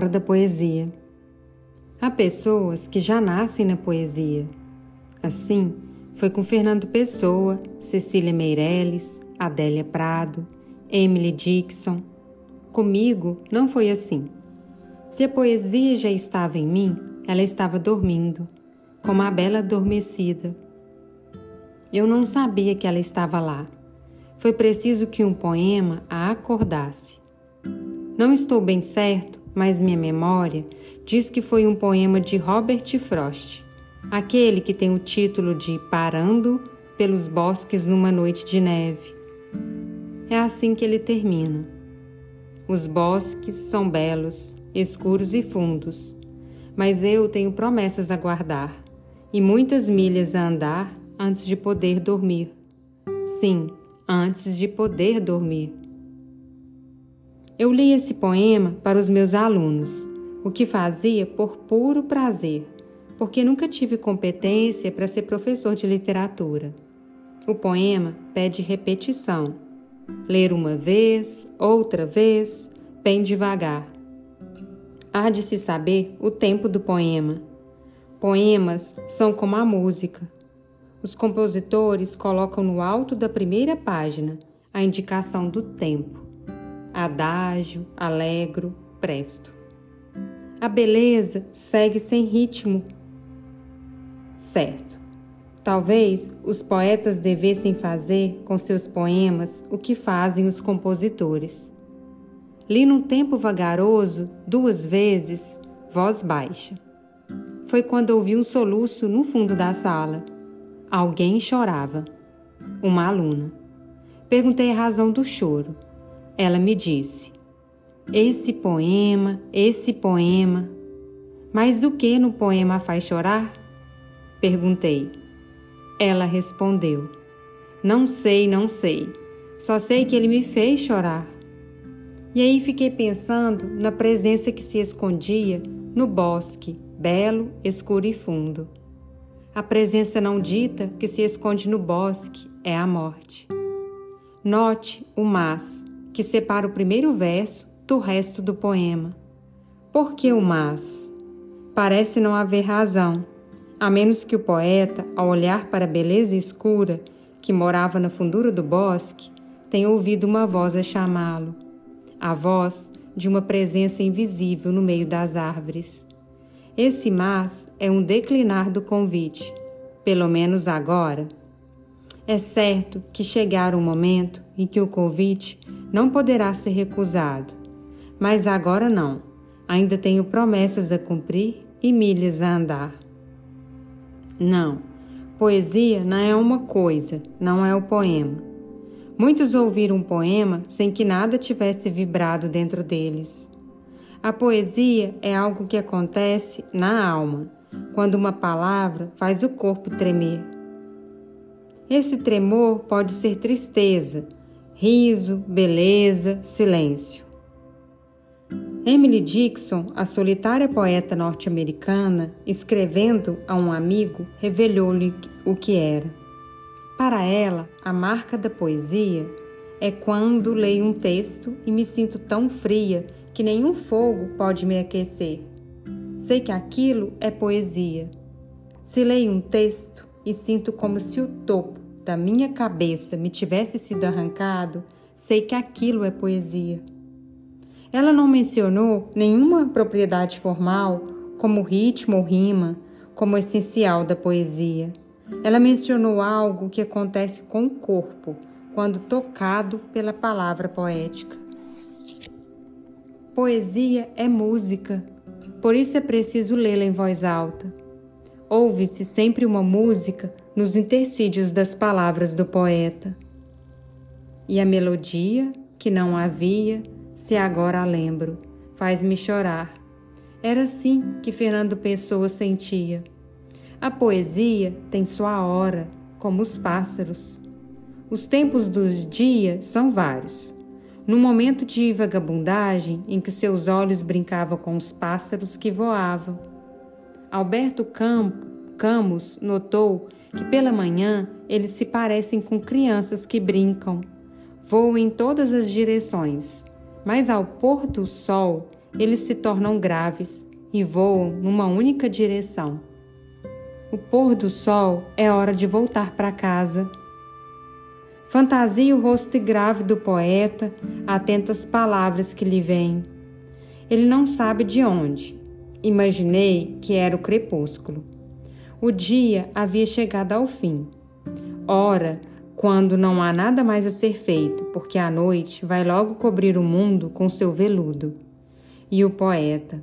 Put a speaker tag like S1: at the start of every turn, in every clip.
S1: hora da poesia. Há pessoas que já nascem na poesia. Assim, foi com Fernando Pessoa, Cecília Meirelles, Adélia Prado, Emily Dixon. Comigo não foi assim. Se a poesia já estava em mim, ela estava dormindo, como a bela adormecida. Eu não sabia que ela estava lá. Foi preciso que um poema a acordasse. Não estou bem certo, mas minha memória diz que foi um poema de Robert Frost, aquele que tem o título de Parando pelos bosques numa noite de neve. É assim que ele termina. Os bosques são belos, escuros e fundos, mas eu tenho promessas a guardar e muitas milhas a andar antes de poder dormir. Sim, antes de poder dormir. Eu li esse poema para os meus alunos, o que fazia por puro prazer, porque nunca tive competência para ser professor de literatura. O poema pede repetição. Ler uma vez, outra vez, bem devagar. Há de se saber o tempo do poema. Poemas são como a música. Os compositores colocam no alto da primeira página a indicação do tempo adágio, alegro, presto. A beleza segue sem ritmo certo. Talvez os poetas devessem fazer com seus poemas o que fazem os compositores. Li num tempo vagaroso, duas vezes, voz baixa. Foi quando ouvi um soluço no fundo da sala. Alguém chorava. Uma aluna. Perguntei a razão do choro. Ela me disse: Esse poema, esse poema. Mas o que no poema faz chorar? Perguntei. Ela respondeu: Não sei, não sei. Só sei que ele me fez chorar. E aí fiquei pensando na presença que se escondia no bosque, belo, escuro e fundo. A presença não dita que se esconde no bosque é a morte. Note o mas, que separa o primeiro verso do resto do poema. Por que o mas? Parece não haver razão, a menos que o poeta, ao olhar para a beleza escura que morava na fundura do bosque, tenha ouvido uma voz a chamá-lo, a voz de uma presença invisível no meio das árvores. Esse mas é um declinar do convite, pelo menos agora. É certo que chegará um momento em que o convite não poderá ser recusado. Mas agora não. Ainda tenho promessas a cumprir e milhas a andar. Não, poesia não é uma coisa, não é o poema. Muitos ouviram um poema sem que nada tivesse vibrado dentro deles. A poesia é algo que acontece na alma, quando uma palavra faz o corpo tremer. Esse tremor pode ser tristeza, riso, beleza, silêncio. Emily Dixon, a solitária poeta norte-americana, escrevendo a um amigo, revelou-lhe o que era. Para ela, a marca da poesia é quando leio um texto e me sinto tão fria que nenhum fogo pode me aquecer. Sei que aquilo é poesia. Se leio um texto e sinto como se o topo da minha cabeça me tivesse sido arrancado, sei que aquilo é poesia. Ela não mencionou nenhuma propriedade formal, como ritmo ou rima, como essencial da poesia. Ela mencionou algo que acontece com o corpo quando tocado pela palavra poética. Poesia é música, por isso é preciso lê-la em voz alta. Ouve-se sempre uma música nos intercídios das palavras do poeta. E a melodia, que não havia, se agora a lembro, faz-me chorar. Era assim que Fernando Pessoa sentia. A poesia tem sua hora, como os pássaros. Os tempos dos dias são vários. No momento de vagabundagem em que seus olhos brincavam com os pássaros que voavam. Alberto Camus notou que pela manhã eles se parecem com crianças que brincam, voam em todas as direções, mas ao pôr do sol eles se tornam graves e voam numa única direção. O pôr do sol é hora de voltar para casa. Fantasia o rosto grave do poeta, atento às palavras que lhe vêm. Ele não sabe de onde. Imaginei que era o crepúsculo. O dia havia chegado ao fim. Ora, quando não há nada mais a ser feito, porque a noite vai logo cobrir o mundo com seu veludo. E o poeta,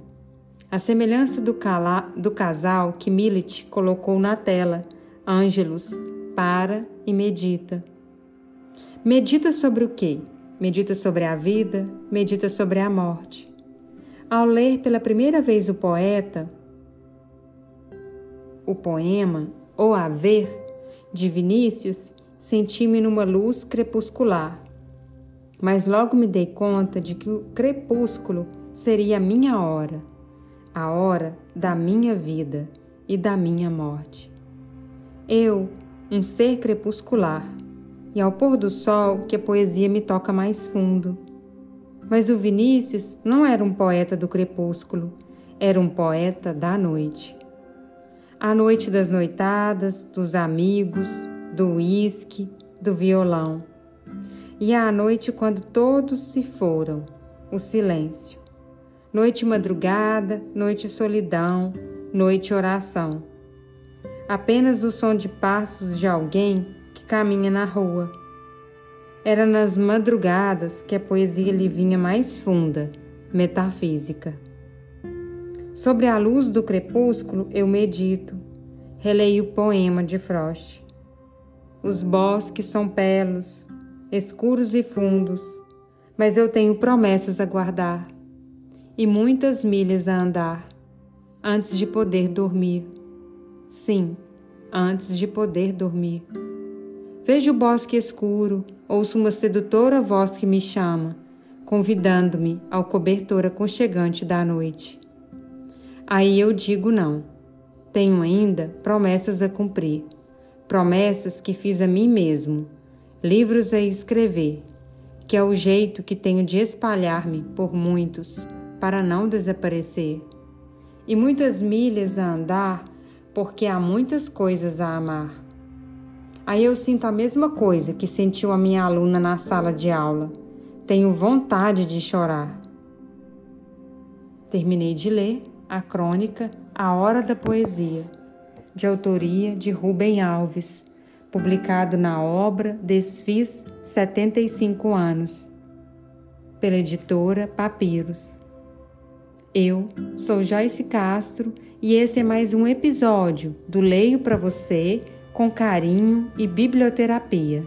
S1: a semelhança do, cala, do casal que Millet colocou na tela, Ângelus, para e medita. Medita sobre o quê? Medita sobre a vida, medita sobre a morte. Ao ler pela primeira vez o poeta, o poema, ou a ver, de Vinícius, senti-me numa luz crepuscular. Mas logo me dei conta de que o crepúsculo seria a minha hora a hora da minha vida e da minha morte. Eu, um ser crepuscular, e ao pôr do sol que a poesia me toca mais fundo. Mas o Vinícius não era um poeta do crepúsculo, era um poeta da noite. A noite das noitadas, dos amigos, do uísque, do violão. E a noite quando todos se foram, o silêncio. Noite madrugada, noite solidão, noite oração. Apenas o som de passos de alguém que caminha na rua. Era nas madrugadas que a poesia lhe vinha mais funda, metafísica. Sobre a luz do crepúsculo eu medito, releio o poema de Frost. Os bosques são pelos, escuros e fundos, mas eu tenho promessas a guardar e muitas milhas a andar antes de poder dormir. Sim, antes de poder dormir. Vejo o bosque escuro, ouço uma sedutora voz que me chama, convidando-me ao cobertor aconchegante da noite. Aí eu digo não. Tenho ainda promessas a cumprir, promessas que fiz a mim mesmo, livros a escrever, que é o jeito que tenho de espalhar-me por muitos para não desaparecer, e muitas milhas a andar, porque há muitas coisas a amar. Aí eu sinto a mesma coisa que sentiu a minha aluna na sala de aula. Tenho vontade de chorar. Terminei de ler a crônica A Hora da Poesia, de autoria de Rubem Alves, publicado na obra Desfiz 75 anos, pela editora Papiros. Eu sou Joyce Castro e esse é mais um episódio do Leio para você com carinho e biblioterapia.